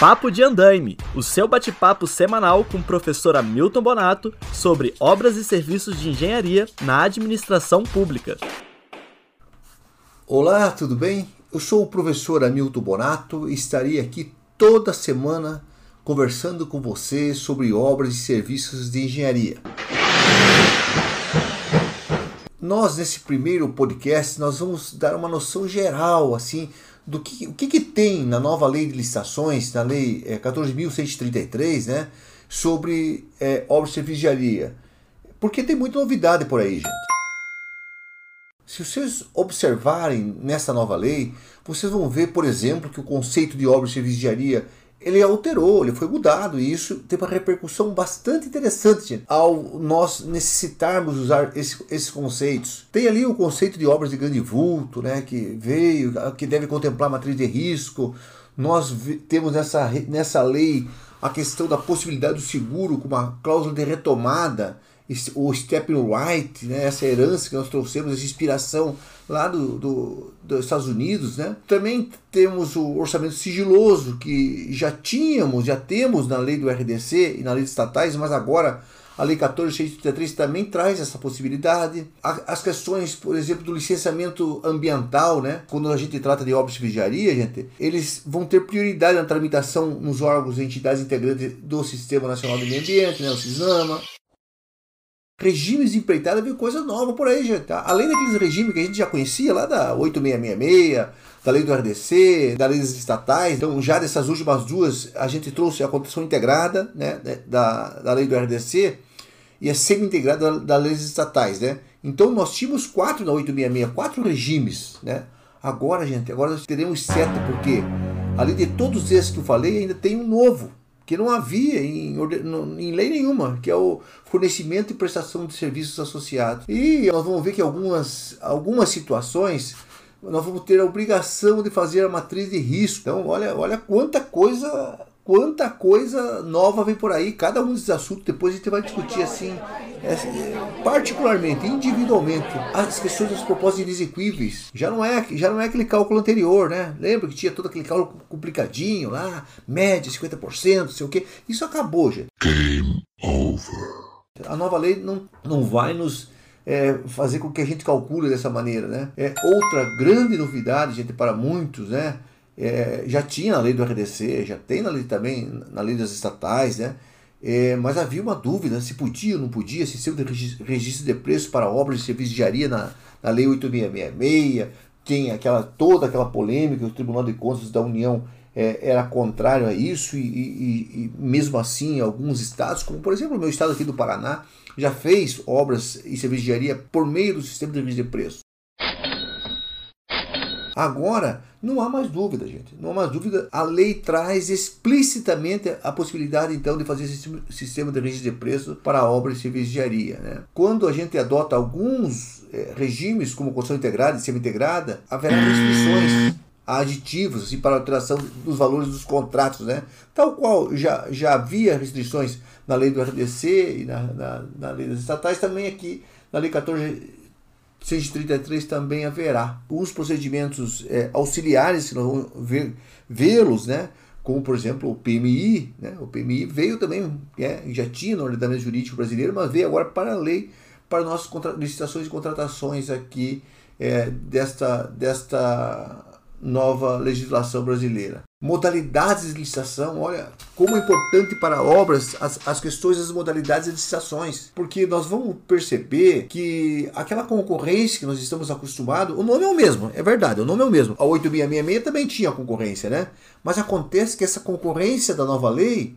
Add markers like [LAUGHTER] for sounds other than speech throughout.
Papo de Andaime, o seu bate-papo semanal com o professor Hamilton Bonato sobre obras e serviços de engenharia na administração pública. Olá, tudo bem? Eu sou o professor Hamilton Bonato e estarei aqui toda semana conversando com você sobre obras e serviços de engenharia. Nós nesse primeiro podcast nós vamos dar uma noção geral assim do que o que, que tem na nova lei de licitações, na lei é, 14.133, né, sobre é, obras de serviço Porque tem muita novidade por aí, gente. Se vocês observarem nessa nova lei, vocês vão ver, por exemplo, que o conceito de obra de serviço ele alterou, ele foi mudado e isso teve uma repercussão bastante interessante ao nós necessitarmos usar esse, esses conceitos. Tem ali o conceito de obras de grande vulto, né, que veio, que deve contemplar matriz de risco. Nós temos nessa, nessa lei a questão da possibilidade do seguro com uma cláusula de retomada o Step Right, né, essa herança que nós trouxemos, essa inspiração lá do, do, dos Estados Unidos. Né? Também temos o orçamento sigiloso, que já tínhamos, já temos na lei do RDC e na lei estatais, mas agora a Lei 14.633 também traz essa possibilidade. As questões, por exemplo, do licenciamento ambiental, né? quando a gente trata de obras de vigiaria, gente, eles vão ter prioridade na tramitação nos órgãos e entidades integrantes do Sistema Nacional do Meio Ambiente, né? o CISAMA regimes de empreitada veio coisa nova por aí, já, tá? Além daqueles regimes que a gente já conhecia lá da 8666, da lei do RDC, da lei das estatais. Então, já dessas últimas duas, a gente trouxe a condição integrada né, da, da lei do RDC e a semi-integrada da, da lei estatais, né? Então, nós tínhamos quatro na 866, quatro regimes, né? Agora, gente, agora nós teremos sete, porque além de todos esses que eu falei, ainda tem um novo, que não havia em, em lei nenhuma, que é o fornecimento e prestação de serviços associados. E nós vamos ver que algumas, algumas situações nós vamos ter a obrigação de fazer a matriz de risco. Então, olha, olha quanta coisa quanta coisa nova vem por aí. Cada um desses assuntos depois a gente vai discutir assim, particularmente, individualmente, as questões das propostas inexequíveis. Já não é, já não é aquele cálculo anterior, né? Lembra que tinha todo aquele cálculo complicadinho lá, média 50%, sei o quê. Isso acabou, gente. Game over. A nova lei não, não vai nos é, fazer com que a gente calcule dessa maneira, né? É outra grande novidade, gente, para muitos, né? é, já tinha na lei do RDC, já tem na lei também, na lei das estatais, né? É, mas havia uma dúvida se podia ou não podia, se ser registro de preço para obras de serviço de engenharia na, na lei 8666, tem aquela, toda aquela polêmica, o Tribunal de Contas da União é, era contrário a isso, e, e, e, mesmo assim alguns estados, como por exemplo o meu estado aqui do Paraná, já fez obras e serviços de engenharia por meio do sistema de registro de preço. Agora, não há mais dúvida, gente. Não há mais dúvida. A lei traz explicitamente a possibilidade, então, de fazer esse sistema de registro de preço para obras de engenharia. Né? Quando a gente adota alguns é, regimes, como construção integrada e semi-integrada, haverá restrições aditivos assim, para alteração dos valores dos contratos, né? Tal qual já, já havia restrições na lei do RDC e na, na, na lei das estatais, também aqui na lei 14 133 também haverá. Os procedimentos é, auxiliares, que nós vamos vê-los, né? como por exemplo o PMI, né? o PMI veio também, é, já tinha no ordenamento jurídico brasileiro, mas veio agora para a lei, para nossas licitações e contratações aqui é, desta, desta nova legislação brasileira. Modalidades de licitação, olha como é importante para obras as, as questões das modalidades de licitações, porque nós vamos perceber que aquela concorrência que nós estamos acostumados, o nome é o mesmo, é verdade, o nome é o mesmo. A 8666 também tinha concorrência, né? Mas acontece que essa concorrência da nova lei,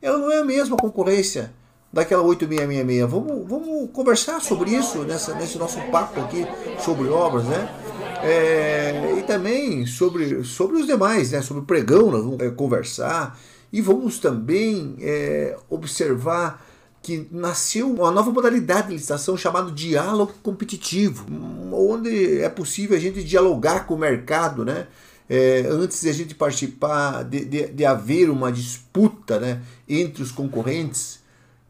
ela não é a mesma concorrência daquela 8666. Vamos, vamos conversar sobre isso nessa, nesse nosso papo aqui sobre obras, né? É, e também sobre, sobre os demais, né? sobre o pregão, nós vamos é, conversar e vamos também é, observar que nasceu uma nova modalidade de licitação chamada diálogo competitivo, onde é possível a gente dialogar com o mercado, né? É, antes de a gente participar, de, de, de haver uma disputa né, entre os concorrentes,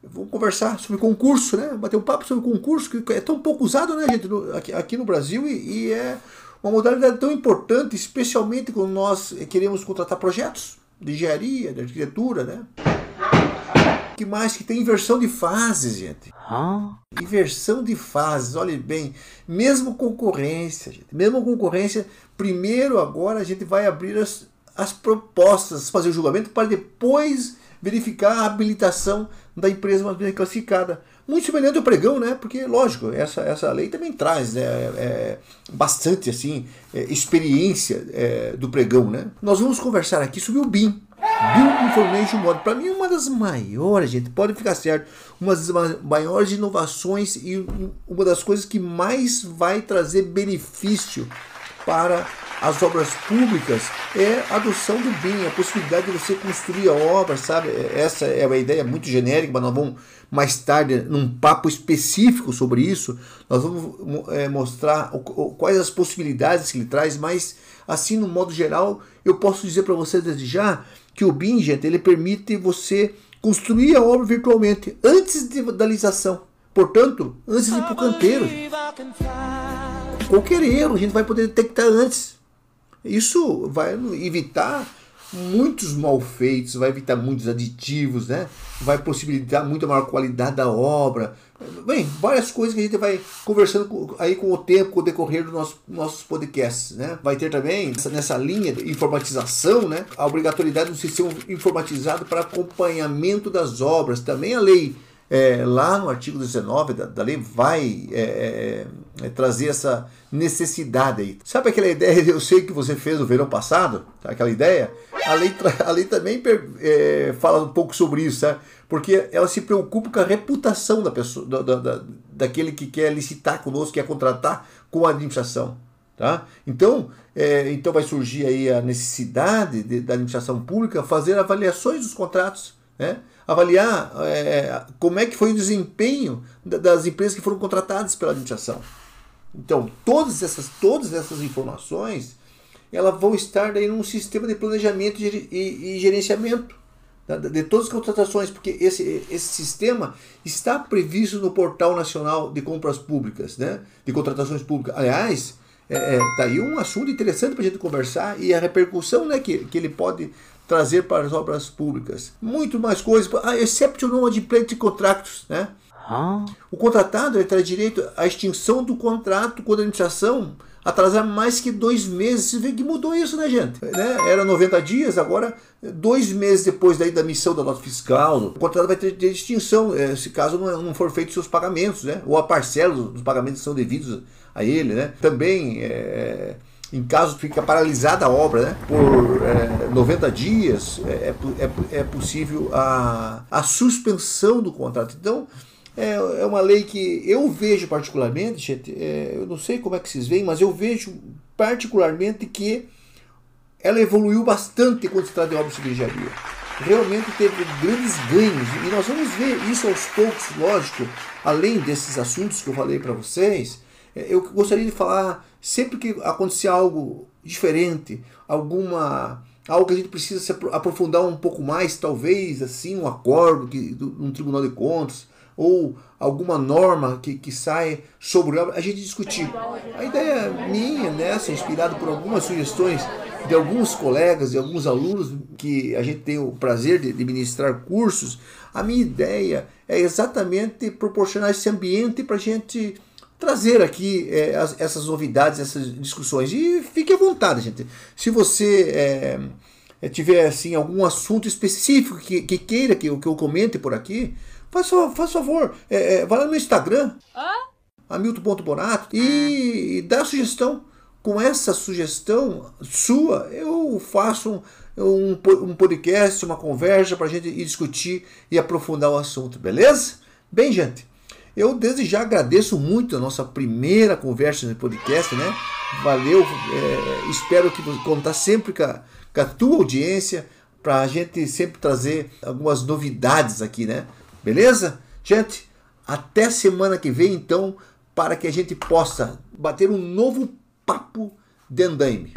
vamos conversar sobre concurso, né? Bater um papo sobre concurso, que é tão pouco usado, né, gente, no, aqui, aqui, no Brasil, e, e, é uma modalidade tão importante, especialmente quando nós queremos contratar projetos. de engenharia, de arquitetura, né? que mais? Que tem inversão de fases, gente. Inversão de fases, olhe bem. Mesmo concorrência, gente. Mesmo concorrência, primeiro agora a gente vai abrir as, as propostas, fazer o julgamento para depois verificar a habilitação da empresa mais bem classificada. Muito semelhante ao pregão, né? Porque, lógico, essa, essa lei também traz né? É, bastante assim, é, experiência é, do pregão, né? Nós vamos conversar aqui sobre o BIM, Build Information Model, para mim é uma das maiores, gente, pode ficar certo, uma das maiores inovações e uma das coisas que mais vai trazer benefício para as obras públicas é a adoção do BIM, a possibilidade de você construir a obra, sabe? Essa é uma ideia muito genérica, mas nós vamos mais tarde, num papo específico sobre isso, nós vamos é, mostrar quais as possibilidades que ele traz, mas assim, no modo geral, eu posso dizer para vocês desde já que o BIM, gente, ele permite você construir a obra virtualmente antes de, da. Portanto, antes de ir para o canteiro. Qualquer erro a gente vai poder detectar antes. Isso vai evitar muitos malfeitos, vai evitar muitos aditivos, né? vai possibilitar muito maior qualidade da obra. Bem, várias coisas que a gente vai conversando aí com o tempo, com o decorrer dos nosso, nossos podcasts. Né? Vai ter também nessa linha de informatização né? a obrigatoriedade do sistema informatizado para acompanhamento das obras. Também a lei é, lá no artigo 19 da, da lei vai é, é, é, trazer essa necessidade aí. Sabe aquela ideia, [LAUGHS] eu sei que você fez no verão passado, aquela ideia? A lei, a lei também é, fala um pouco sobre isso, porque ela se preocupa com a reputação da pessoa, da, da, da, daquele que quer licitar conosco, quer contratar com a administração. Tá? Então, é, então vai surgir aí a necessidade de, da administração pública fazer avaliações dos contratos, né? avaliar é, como é que foi o desempenho das empresas que foram contratadas pela administração. Então, todas essas, todas essas informações elas vão estar daí num sistema de planejamento e, gerenciamento de, de todas as contratações, porque esse, esse sistema está previsto no Portal Nacional de Compras Públicas, né? de contratações públicas. Aliás, é, é, tá aí um assunto interessante para a gente conversar e a repercussão né, que, que ele pode trazer para as obras públicas. Muito mais coisas, ah, except no adimplente contractos, né? O contratado ele traz direito à extinção do contrato quando a administração atrasar mais que dois meses. Você vê que mudou isso, né, gente? Né? Era 90 dias, agora dois meses depois daí da missão da nota fiscal, o contrato vai ter, ter extinção, eh, se caso não, não for feito seus pagamentos, né? Ou a parcela dos pagamentos que são devidos a ele, né? Também é, em caso fica paralisada a obra né, por é, 90 dias, é, é, é, é possível a, a suspensão do contrato. Então, é, é uma lei que eu vejo particularmente, gente, é, eu não sei como é que vocês veem, mas eu vejo particularmente que ela evoluiu bastante quando se trata de obras de engenharia. Realmente teve grandes ganhos e nós vamos ver isso aos poucos, lógico, além desses assuntos que eu falei para vocês. Eu gostaria de falar sempre que acontecer algo diferente, alguma algo que a gente precisa se aprofundar um pouco mais, talvez assim um acordo que um tribunal de contas ou alguma norma que, que sai sobre a gente discutir. A ideia minha nessa, inspirada por algumas sugestões de alguns colegas, de alguns alunos que a gente tem o prazer de, de ministrar cursos, a minha ideia é exatamente proporcionar esse ambiente para a gente trazer aqui é, as, essas novidades, essas discussões. E fique à vontade, gente. Se você é, é, tiver assim, algum assunto específico que, que queira que, que eu comente por aqui, faz, faz favor, é, é, vai lá no Instagram, ah? Hamilton.bonato, e, e dá sugestão. Com essa sugestão sua, eu faço um, um, um podcast, uma conversa para a gente discutir e aprofundar o assunto, beleza? Bem, gente, eu desde já agradeço muito a nossa primeira conversa no podcast, né? Valeu, é, espero que contar sempre com a, com a tua audiência para a gente sempre trazer algumas novidades aqui, né? Beleza? Gente, até semana que vem então, para que a gente possa bater um novo papo de andaime.